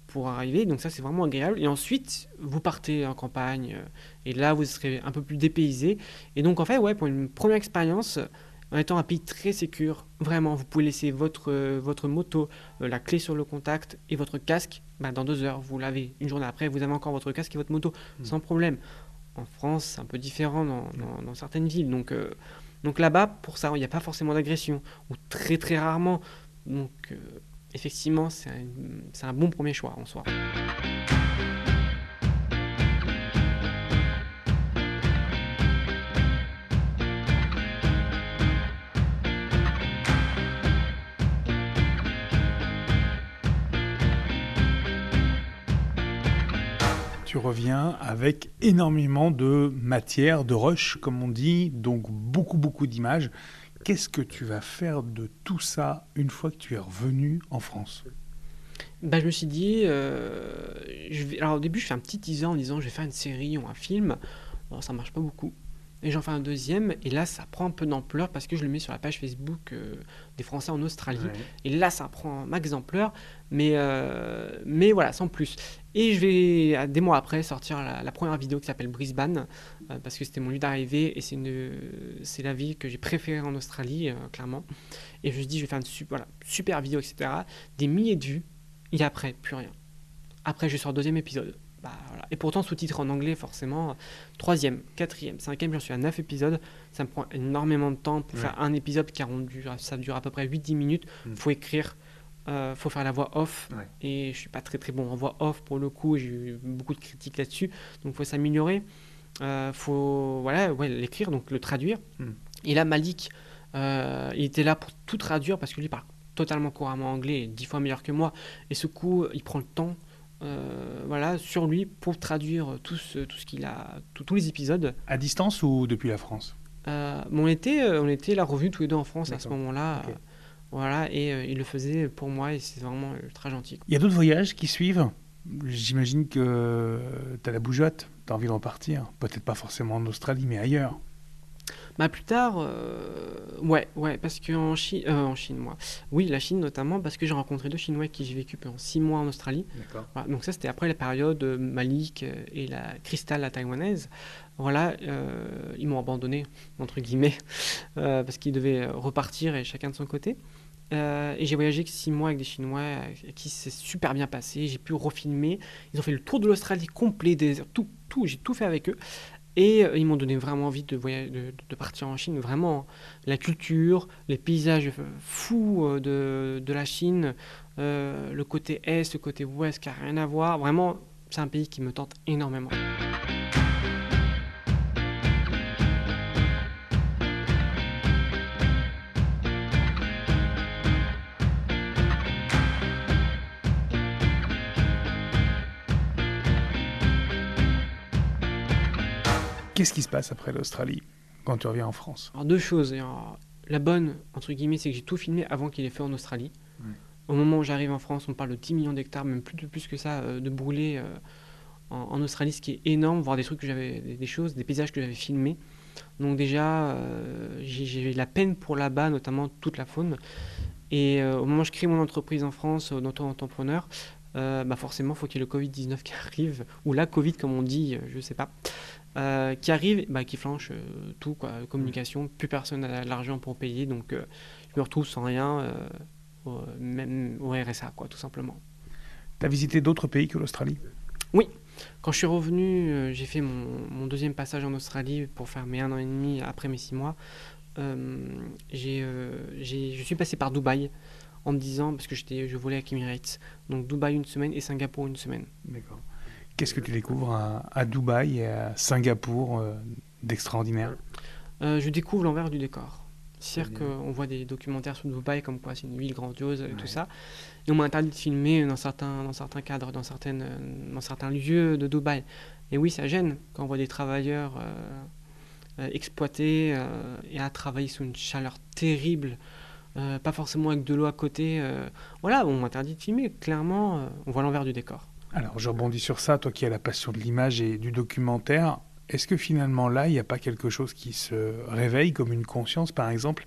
pour arriver. Donc ça, c'est vraiment agréable. Et ensuite, vous partez en campagne, et là, vous serez un peu plus dépaysé. Et donc, en fait, ouais, pour une première expérience, en étant un pays très sécur. Vraiment, vous pouvez laisser votre, euh, votre moto, euh, la clé sur le contact et votre casque. Bah, dans deux heures, vous l'avez. Une journée après, vous avez encore votre casque et votre moto, hmm. sans problème. En France, c'est un peu différent dans, dans, certaines villes. Donc, euh, donc là-bas, pour ça, il n'y a pas forcément d'agression, ou très très rarement. Donc, effectivement, c'est un, un bon premier choix en soi. Avec énormément de matière, de rush, comme on dit, donc beaucoup, beaucoup d'images. Qu'est-ce que tu vas faire de tout ça une fois que tu es revenu en France? Bah, je me suis dit, euh, je vais... alors au début je fais un petit teaser en disant je vais faire une série ou un film. Bon, ça marche pas beaucoup. Et j'en fais un deuxième, et là ça prend un peu d'ampleur parce que je le mets sur la page Facebook euh, des Français en Australie, et là ça prend un max d'ampleur, mais, euh, mais voilà, sans plus. Et je vais, des mois après, sortir la, première vidéo qui s'appelle Brisbane, euh, parce que c'était mon lieu d'arrivée, et c'est, une, c'est la ville que j'ai préférée en Australie, clairement. Et je me dis, je vais faire une super, voilà, super vidéo, etc. Des milliers de vues, et après, plus rien. Après, je sors deuxième épisode. Bah, et pourtant, sous-titres en anglais, forcément. Troisième, quatrième, cinquième, j'en suis à neuf épisodes. Ça me prend énormément de temps pour faire un épisode car on dure, ça dure à peu près 8-10 minutes. Il mm. faut écrire, euh, faut faire la voix off. Et je suis pas très très bon en voix off pour le coup. J'ai eu beaucoup de critiques là-dessus. Donc, il faut s'améliorer. Euh, faut voilà, ouais, l'écrire, donc le traduire. Mm. Et là, Malik, euh, il était là pour tout traduire parce que lui parle totalement couramment anglais, dix fois meilleur que moi. Et ce coup, il prend le temps euh, voilà, sur lui pour traduire tout ce, tout ce qu'il a, tous les épisodes. À distance ou depuis la France? Euh, on, était, euh, on était la revue tous les deux en France à ce moment-là. voilà, et il le faisait pour moi et c'est vraiment ultra gentil. Il y a d'autres voyages qui suivent? J'imagine que tu as la bougeotte, tu as envie de repartir. Peut-être pas forcément en Australie, mais ailleurs. Bah plus tard, euh, ouais, ouais, parce qu'en Chine, euh, en Chine, moi, oui, la Chine notamment, parce que j'ai rencontré deux Chinois qui j'ai vécu pendant six mois en Australie. donc ça, c'était après la période Malik et la Cristal, la taïwanaise. Voilà, euh, ils m'ont abandonné entre guillemets parce qu'ils devaient repartir et chacun de son côté. et j'ai voyagé six mois avec des Chinois qui s'est super bien passé. J'ai pu refilmer. Ils ont fait le tour de l'Australie complet, des, tout, tout, j'ai tout fait avec eux. Et euh, ils m'ont donné vraiment envie de, partir en Chine. Vraiment, la culture, les paysages fous euh, de, de la Chine, euh, le côté est, le côté ouest qui n'a rien à voir. Vraiment, c'est un pays qui me tente énormément. Qu'est-ce qui se passe après l'Australie quand tu reviens en France? Alors deux choses. La bonne, entre guillemets, c'est que j'ai tout filmé avant qu'il ait fait en Australie. Au moment où j'arrive en France, on parle de 10 millions d'hectares, même plus, plus que ça, euh, de brûlés euh, en, Australie, ce qui est énorme, voir des trucs que j'avais, des, choses, des paysages que j'avais filmés. Donc déjà, euh, j'ai eu la peine pour là-bas, notamment toute la faune. Et au moment où je crée mon entreprise en France, d'auto-entrepreneur, bah forcément, il faut qu'il y ait le Covid-19 qui arrive, ou la Covid, comme on dit, je ne sais pas. Euh, qui arrive, bah, qui flanche euh, tout, quoi, communication, plus personne n'a l'argent pour payer, donc euh, je me retrouve sans rien, même au RSA, quoi, tout simplement. Tu as visité d'autres pays que l'Australie? Oui, quand je suis revenu, j'ai fait mon, mon, deuxième passage en Australie pour faire mes un an et demi après mes six mois. j'ai, je suis passé par Dubaï en me disant, parce que je volais avec Emirates, donc Dubaï une semaine et Singapour une semaine. D'accord. Qu'est-ce que tu découvres à, Dubaï et à Singapour euh, d'extraordinaire euh, Je découvre l'envers du décor. C'est-à-dire qu'on voit des documentaires sur Dubaï comme quoi c'est une ville grandiose et tout ça. Et on m'a interdit de filmer dans certains, dans certains cadres, dans, certaines, dans certains lieux de Dubaï. Et oui, ça gêne quand on voit des travailleurs euh, exploités et à travailler sous une chaleur terrible. pas forcément avec de l'eau à côté. voilà, on m'a interdit de filmer. Clairement, on voit l'envers du décor. Alors, je rebondis sur ça, toi qui as la passion de l'image et du documentaire. Est-ce que finalement là, il n'y a pas quelque chose qui se réveille, comme une conscience par exemple,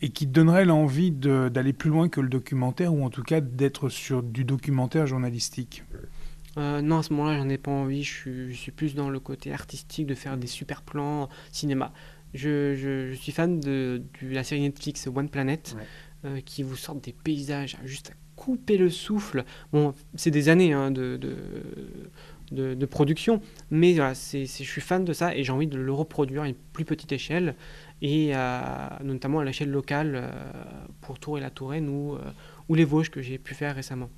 et qui te donnerait l'envie d'aller plus loin que le documentaire, ou en tout cas d'être sur du documentaire journalistique? Euh, non, à ce moment-là, j'en ai pas envie. Je suis, plus dans le côté artistique, de faire des super plans cinéma. Je, suis fan de, la série Netflix One Planet, euh, qui vous sort des paysages juste à couper le souffle. Bon, c'est des années hein, de, de, de, production, mais voilà, c'est, je suis fan de ça et j'ai envie de le reproduire à une plus petite échelle, et notamment à l'échelle locale euh, pour Tour et la Touraine ou, euh, ou les Vosges que j'ai pu faire récemment.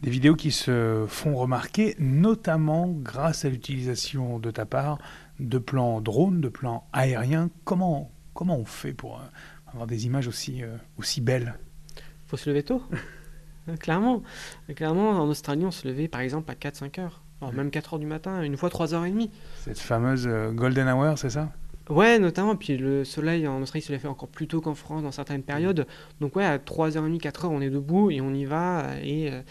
Des vidéos qui se font remarquer, notamment grâce à l'utilisation de ta part de plans drones, de plans aériens. Comment, comment on fait pour euh, avoir des images aussi, aussi belles? Faut se lever tôt? Clairement. Clairement, en Australie, on se levait par exemple à 4-5 heures. même 4 heures du matin, une fois 3h30. Cette fameuse euh, golden hour, c'est ça? Ouais, notamment. Puis le soleil en Australie se lève encore plus tôt qu'en France dans certaines périodes. Donc, ouais, à 3h30, 4h, on est debout et on y va. Et euh,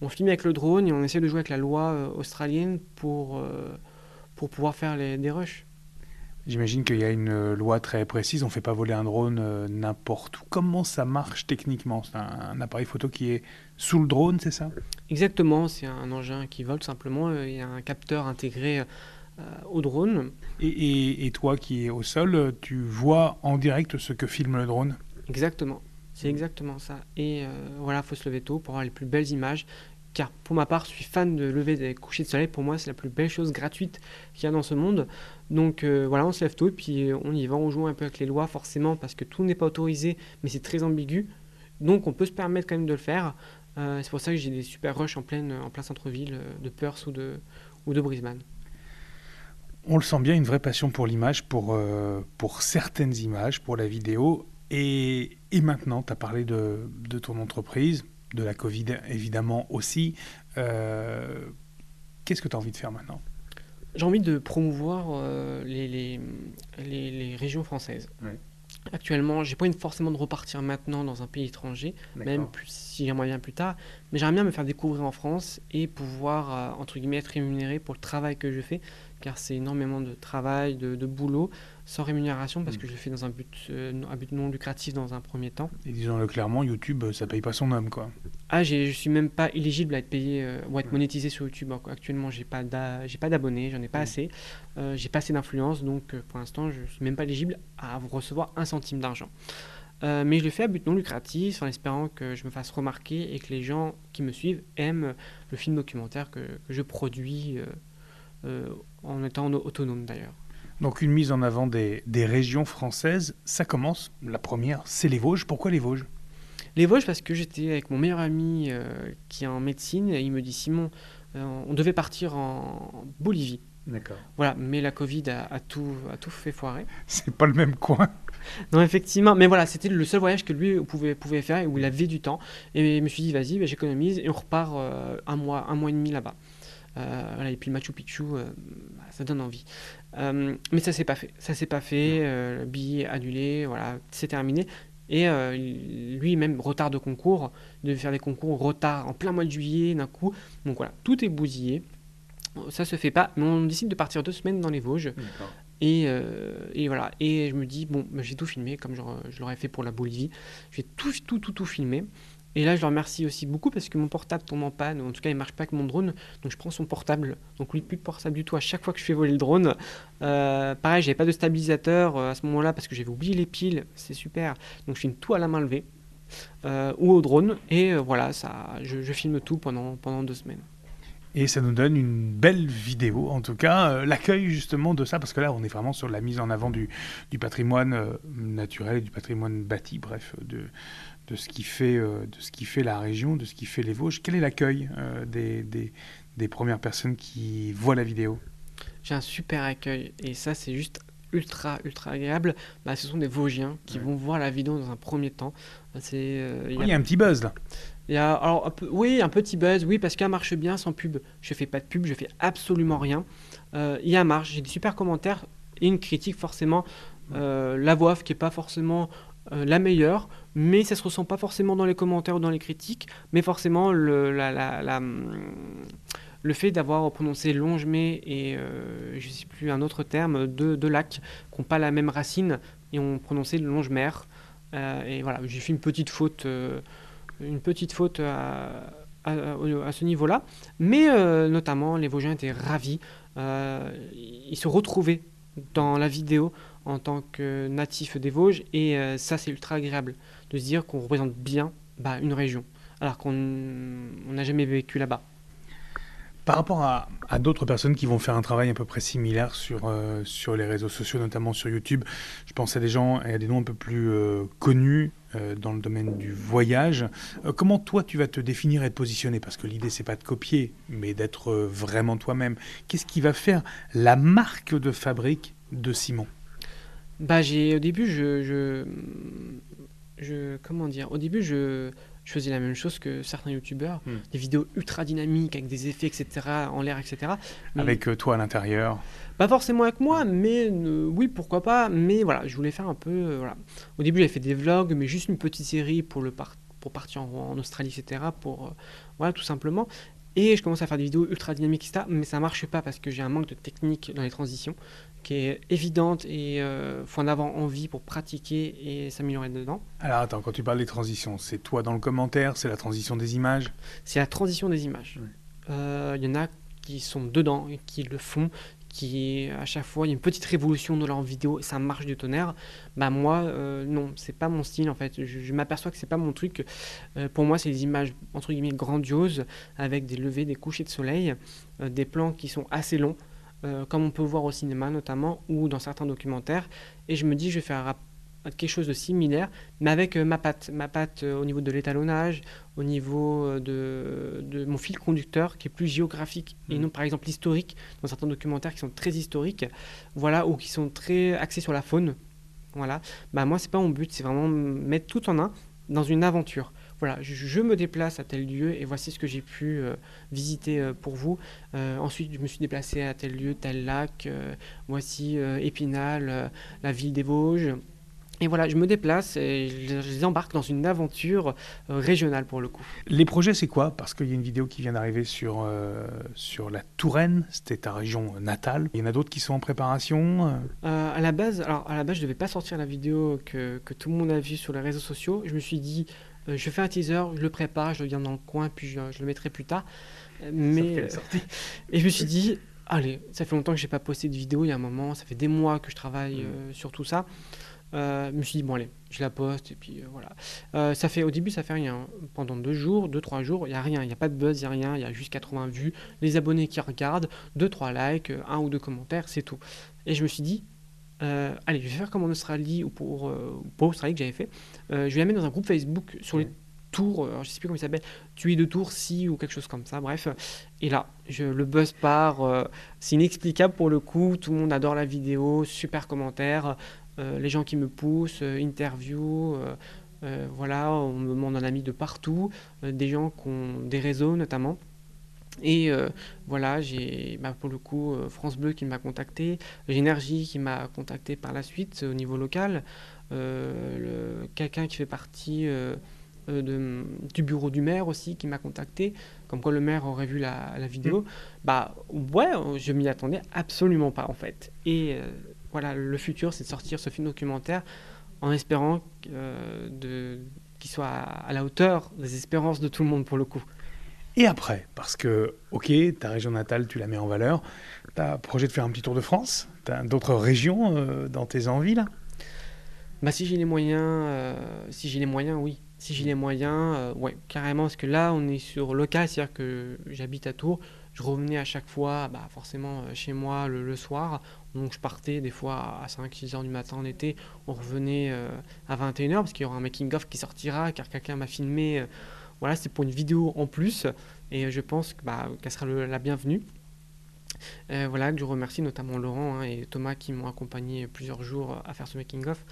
on filme avec le drone et on essaie de jouer avec la loi euh, australienne pour, pour pouvoir faire les, des rushs. J'imagine qu'il y a une loi très précise, on ne fait pas voler un drone n'importe où. Comment ça marche techniquement? C'est un, appareil photo qui est sous le drone, c'est ça? Exactement, c'est un engin qui vole simplement, il y a un capteur intégré au drone. Et, et, toi qui es au sol, tu vois en direct ce que filme le drone? Exactement, c'est exactement ça. Et voilà, il faut se lever tôt pour avoir les plus belles images car pour ma part, je suis fan de lever des couchers de soleil. Pour moi, c'est la plus belle chose gratuite qu'il y a dans ce monde. Donc euh, voilà, on se lève tôt et puis euh, on y va, on joue un peu avec les lois forcément parce que tout n'est pas autorisé, mais c'est très ambigu. Donc on peut se permettre quand même de le faire. Euh, c'est pour ça que j'ai des super rushs en, en plein centre-ville de Perth ou de, Brisbane. On le sent bien, une vraie passion pour l'image, pour, certaines images, pour la vidéo. Et, maintenant, tu as parlé de ton entreprise de la Covid évidemment aussi. Euh, qu'est-ce que tu as envie de faire maintenant? J'ai envie de promouvoir euh, les, les, les, régions françaises. Actuellement, j'ai pas envie forcément de repartir maintenant dans un pays étranger, même plus, si j'aimerais bien plus tard, mais j'aimerais bien me faire découvrir en France et pouvoir, euh, entre guillemets, être rémunéré pour le travail que je fais, car c'est énormément de travail, de, de boulot, sans rémunération parce mm. que je le fais dans un but, euh, un but non lucratif dans un premier temps. Et disons-le clairement, YouTube, euh, ça paye pas son homme, quoi. Ah, je suis même pas éligible à être payé euh, ou à être monétisé sur YouTube. Actuellement, j'ai pas d'abonnés, j'en ai pas mm. assez, j'ai pas assez d'influence, donc pour l'instant, je suis même pas éligible à recevoir un centime d'argent. mais je le fais à but non lucratif en espérant que je me fasse remarquer et que les gens qui me suivent aiment le film documentaire que, que je produis en étant autonome d'ailleurs. Donc une mise en avant des, régions françaises, ça commence, la première, c'est les Vosges. Pourquoi les Vosges? Les Vosges parce que j'étais avec mon meilleur ami euh, qui est en médecine, et il me dit Simon, euh, on devait partir en Bolivie. D'accord. Voilà, mais la Covid a, tout, a tout fait foirer. C'est pas le même coin. Non, effectivement. Mais voilà, c'était le seul voyage que lui pouvait, pouvait faire et où il avait du temps. Et je me suis dit, vas-y, bah, j'économise et on repart euh, un, mois, un mois et demi là-bas. Voilà, et puis le Machu Picchu, ça donne envie. Euh, mais ça s'est pas fait. Ça s'est pas fait. Euh, billet annulé, voilà, c'est terminé. Et euh, lui-même, retard de concours, devait faire des concours retard en plein mois de juillet d'un coup. Donc voilà, tout est bousillé. Ça se fait pas, mais on décide de partir deux semaines dans les Vosges. Et, et, voilà, et je me dis, bon, bah, j'ai tout filmé comme je, je l'aurais fait pour la Bolivie. J'ai tout, tout, tout, tout filmé. Et là, je le remercie aussi beaucoup parce que mon portable tombe en panne, en tout cas, il marche pas avec mon drone. Donc, je prends son portable. Donc, lui, plus de portable du tout à chaque fois que je fais voler le drone. Euh, pareil, j'avais pas de stabilisateur euh, à ce moment-là parce que j'avais oublié les piles. C'est super. Donc, je filme tout à la main levée euh, ou au drone. Et euh, voilà, ça, je, filme tout pendant, pendant deux semaines. Et ça nous donne une belle vidéo, en tout cas, l'accueil justement de ça, parce que là, on est vraiment sur la mise en avant du, du patrimoine naturel, du patrimoine bâti, bref, de, de ce qui fait, euh, de ce qui fait la région, de ce qui fait les Vosges. Quel est l'accueil euh, des, des, premières personnes qui voient la vidéo? J'ai un super accueil et ça c'est juste ultra ultra agréable. Bah, ce sont des Vosgiens qui vont voir la vidéo dans un premier temps. C'est euh, il y, a un petit buzz là. Il y a, alors, un peu, oui, un petit buzz, oui, parce qu'elle marche bien sans pub. Je fais pas de pub, je fais absolument rien. il y a un marche, j'ai des super commentaires et une critique forcément. la voix qui est pas forcément la meilleure mais ça se ressent pas forcément dans les commentaires ou dans les critiques, mais forcément le, le fait d'avoir prononcé longe-mais et euh, je ne sais plus un autre terme, de, de lacs, qui n'ont pas la même racine et ont prononcé longe-mer. Euh, et voilà, j'ai fait une petite faute, euh, une petite faute à, ce niveau-là, mais notamment les Vosgiens étaient ravis, ils se retrouvaient dans la vidéo en tant que natifs des Vosges et ça c'est ultra agréable de se dire qu'on représente bien bah, une région, alors qu'on n'a jamais vécu là-bas. Par rapport à, d'autres personnes qui vont faire un travail à peu près similaire sur, euh, sur les réseaux sociaux, notamment sur YouTube, je pense à des gens et à des noms un peu plus euh, connus euh, dans le domaine du voyage. comment toi tu vas te définir et te positionner? Parce que l'idée c'est pas de copier, mais d'être vraiment toi-même. Qu'est-ce qui va faire la marque de fabrique de Simon? Bah, j'ai, au début, je, je, comment dire, au début, je, faisais la même chose que certains youtubeurs, hmm. des vidéos ultra dynamiques avec des effets, etc., en l'air, etc. avec euh, toi à l'intérieur Pas forcément avec moi, mais euh, oui, pourquoi pas. Mais voilà, je voulais faire un peu. Euh, voilà. Au début, j'avais fait des vlogs, mais juste une petite série pour, le pour partir en, Australie, etc. Pour, voilà, tout simplement. Et je commence à faire des vidéos ultra dynamiques, etc. Mais ça marche pas parce que j'ai un manque de technique dans les transitions qui est évidente et il euh, faut en avoir envie pour pratiquer et s'améliorer dedans. Alors attends, quand tu parles des transitions, c'est toi dans le commentaire, c'est la transition des images? C'est la transition des images. Il euh, y en a qui sont dedans et qui le font, qui à chaque fois il y a une petite révolution dans leur vidéo et ça marche du tonnerre. Bah moi euh, non, c'est pas mon style en fait. Je, m'aperçois que c'est pas mon truc. Euh, pour moi c'est des images entre guillemets grandioses avec des levées, des couchers de soleil, des plans qui sont assez longs. Euh, comme on peut voir au cinéma notamment, ou dans certains documentaires. Et je me dis, je vais faire quelque chose de similaire, mais avec euh, ma patte. Ma patte euh, au niveau de l'étalonnage, au niveau de, mon fil conducteur, qui est plus géographique, et mmh. non par exemple historique, dans certains documentaires qui sont très historiques, voilà, ou qui sont très axés sur la faune. Voilà. Bah, moi, c'est pas mon but, c'est vraiment mettre tout en un dans une aventure voilà, je, me déplace à tel lieu et voici ce que j'ai pu euh, visiter euh, pour vous. Euh, ensuite, je me suis déplacé à tel lieu, tel lac. voici Épinal, la ville des Vosges. Et voilà, je me déplace et je les embarque dans une aventure régionale pour le coup. Les projets, c'est quoi? Parce qu'il y a une vidéo qui vient d'arriver sur, sur la Touraine, c'était ta région natale. Il y en a d'autres qui sont en préparation À la base, alors à la base, je devais pas sortir la vidéo que, que, tout le monde a vue sur les réseaux sociaux. Je me suis dit, euh, je fais un teaser, je le prépare, je le garde dans le coin, puis je, le mettrai plus tard. Euh, mais, euh, et je me suis dit, allez, ça fait longtemps que je n'ai pas posté de vidéo, il y a un moment, ça fait des mois que je travaille mm. sur tout ça. Je me suis dit, bon allez, je la poste, et puis voilà. ça fait, au début, ça fait rien. Pendant deux jours, deux, trois jours, il n'y a rien, il n'y a pas de buzz, il n'y a rien, il y a juste 80 vues, les abonnés qui regardent, deux, trois likes, un ou deux commentaires, c'est tout. Et je me suis dit, euh, allez, je vais faire comme en Australie ou pour, euh, Australie que j'avais fait. Euh, je vais la mettre dans un groupe Facebook sur les tours, je sais plus comment il s'appelle, tuer de tours si ou quelque chose comme ça, bref. Et là, je, le buzz part, c'est inexplicable pour le coup, tout le monde adore la vidéo, super commentaire, les gens qui me poussent, interview, voilà, on me demande un ami de partout, des gens qui ont des réseaux notamment. Et euh, voilà, j'ai bah, pour le coup euh, France Bleu qui m'a contacté, Génergie qui m'a contacté par la suite au niveau local, euh, quelqu'un qui fait partie de, du bureau du maire aussi qui m'a contacté, comme quoi le maire aurait vu la, vidéo. Mm. Bah ouais, je m'y attendais absolument pas en fait. Et voilà, le futur c'est de sortir ce film documentaire en espérant qu'il soit à la hauteur des espérances de tout le monde pour le coup. Et après, parce que, ok, ta région natale, tu la mets en valeur, tu as projet de faire un petit tour de France? Tu as d'autres régions euh, dans tes envies là? Bah, Si j'ai les moyens, euh, si j'ai les moyens, oui. Si j'ai les moyens, euh, ouais, carrément, parce que là, on est sur local, c'est-à-dire que j'habite à Tours, je revenais à chaque fois, bah, forcément, chez moi le, soir, donc je partais des fois à 5-6 heures du matin en été, on revenait à 21h, parce qu'il y aura un making-of qui sortira, car quelqu'un m'a filmé voilà, c'est pour une vidéo en plus et je pense bah, qu'elle sera la bienvenue. Euh, voilà, que je remercie notamment Laurent hein, et Thomas qui m'ont accompagné plusieurs jours à faire ce making-of.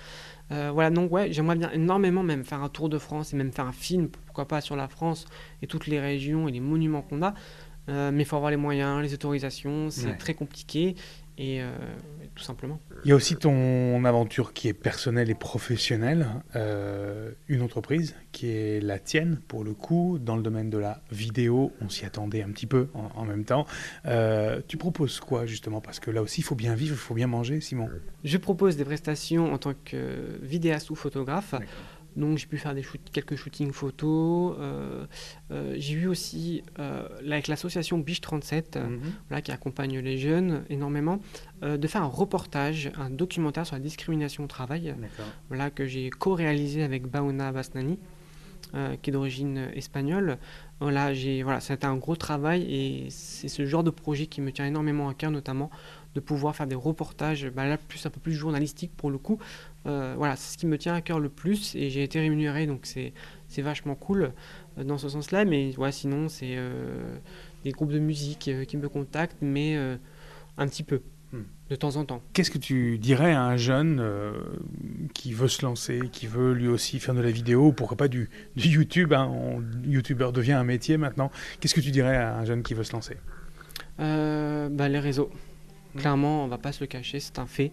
Euh, voilà, donc ouais, j'aimerais bien énormément même faire un tour de France et même faire un film, pourquoi pas sur la France et toutes les régions et les monuments qu'on a. Euh, mais il faut avoir les moyens, les autorisations, c'est très compliqué et tout simplement. Il y a aussi ton aventure qui est personnelle et professionnelle, euh, une entreprise qui est la tienne pour le coup, dans le domaine de la vidéo, on s'y attendait un petit peu en, même temps. Euh, tu proposes quoi justement? Parce que là aussi, il faut bien vivre, il faut bien manger, Simon. Je propose des prestations en tant que vidéaste ou photographe. Donc j'ai pu faire des quelques shootings photos. Euh, euh, j'ai vu aussi euh, avec l'association Biche 37, mhm. qui accompagne les jeunes énormément, de faire un reportage, un documentaire sur la discrimination au travail, voilà, que j'ai co-réalisé avec Bauna Basnani. qui est d'origine espagnole. Voilà, voilà, c'était un gros travail et c'est ce genre de projet qui me tient énormément à cœur, notamment de pouvoir faire des reportages, bah là, plus, un peu plus journalistiques pour le coup. Euh, voilà, c'est ce qui me tient à cœur le plus et j'ai été rémunéré, donc c'est, c'est vachement cool euh, dans ce sens-là. Mais ouais, sinon, c'est euh, des groupes de musique qui me contactent, mais un petit peu. Hmm. De temps en temps. Qu'est-ce que tu dirais à un jeune qui veut se lancer, qui veut lui aussi faire de la vidéo, pourquoi pas du, du YouTube hein, YouTubeur devient un métier maintenant. Qu'est-ce que tu dirais à un jeune qui veut se lancer? Bah, Les réseaux. Clairement, on va pas se le cacher, c'est un fait.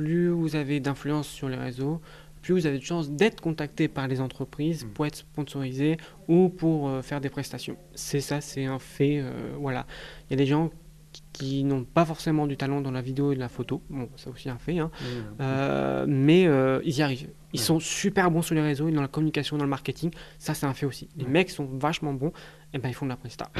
Plus vous avez d'influence sur les réseaux, plus vous avez de chances d'être contacté par les entreprises Mm. pour être sponsorisé ou pour euh, faire des prestations. C'est ça, c'est un fait. euh, voilà. Il y a des gens qui, n'ont pas forcément du talent dans la vidéo et la photo. Bon, c'est aussi un fait. hein. Euh, mais ils y arrivent. Ils Ouais. sont super bons sur les réseaux et dans la communication, dans le marketing. Ça, c'est un fait aussi. Les Ouais. mecs sont vachement bons. Et ben, ils font de la presta.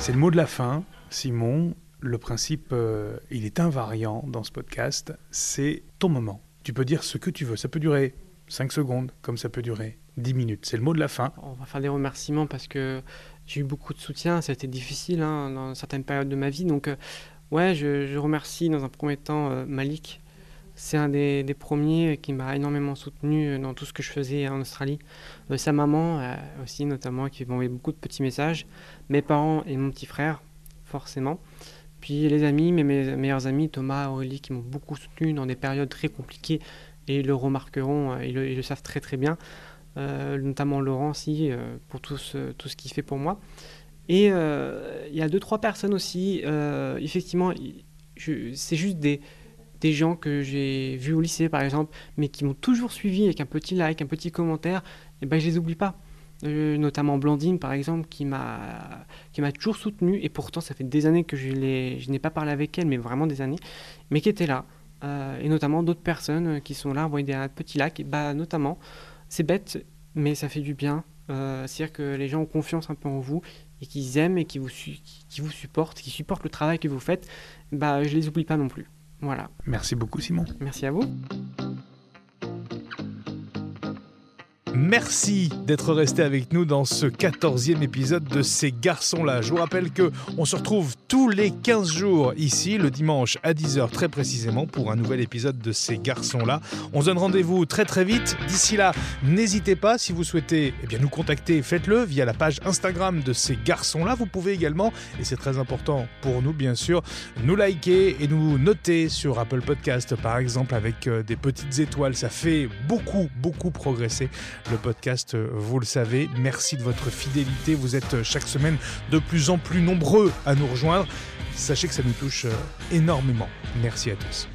C'est le mot de la fin, Simon. Le principe, euh, il est invariant dans ce podcast. C'est ton moment. Tu peux dire ce que tu veux. Ça peut durer 5 secondes, comme ça peut durer 10 minutes. C'est le mot de la fin. On va faire des remerciements parce que j'ai eu beaucoup de soutien. Ça a été difficile hein, dans certaines périodes de ma vie. Donc, euh, ouais, je, remercie dans un premier temps euh, Malik. C'est un des, premiers qui m'a énormément soutenu euh, dans tout ce que je faisais en Australie. Euh, sa maman euh, aussi, notamment, qui m'envoyait beaucoup de petits messages. Mes parents et mon petit frère, forcément. Puis les amis, mes, meilleurs amis, Thomas, Aurélie, qui m'ont beaucoup soutenu dans des périodes très compliquées. Et ils le remarqueront, euh, ils le, savent très très bien. Euh, notamment Laurent aussi, euh, pour tout ce, tout ce qu'il fait pour moi. Et euh, il y a deux, trois personnes aussi, euh, effectivement, c'est juste des, des gens que j'ai vus au lycée par exemple, mais qui m'ont toujours suivi avec un petit like, un petit commentaire, et ben je les oublie pas. Euh, notamment Blandine par exemple, qui m'a qui m'a toujours soutenu, et pourtant ça fait des années que je je n'ai pas parlé avec elle, mais vraiment des années, mais qui était là. Euh, et notamment d'autres personnes euh, qui sont là, envoyer des petits et bah notamment, c'est bête, mais ça fait du bien. C'est-à-dire que les gens ont confiance un peu en vous et qu'ils aiment et qui vous, qui vous supportent, qui supportent le travail que vous faites, bah, je les oublie pas non plus. Voilà. Merci beaucoup, Simon. Merci à vous. Merci d'être resté avec nous dans ce 14e épisode de Ces garçons-là. Je vous rappelle que on se retrouve tous les 15 jours ici, le dimanche à 10h très précisément, pour un nouvel épisode de Ces garçons-là. On se donne rendez-vous très très vite. D'ici là, n'hésitez pas, si vous souhaitez eh bien, nous contacter, faites-le via la page Instagram de Ces garçons-là. Vous pouvez également, et c'est très important pour nous bien sûr, nous liker et nous noter sur Apple Podcast par exemple avec euh, des petites étoiles. Ça fait beaucoup, beaucoup progresser le podcast, euh, vous le savez. Merci de votre fidélité. Vous êtes euh, chaque semaine de plus en plus nombreux à nous rejoindre. Sachez que ça nous touche euh, énormément. Merci à tous.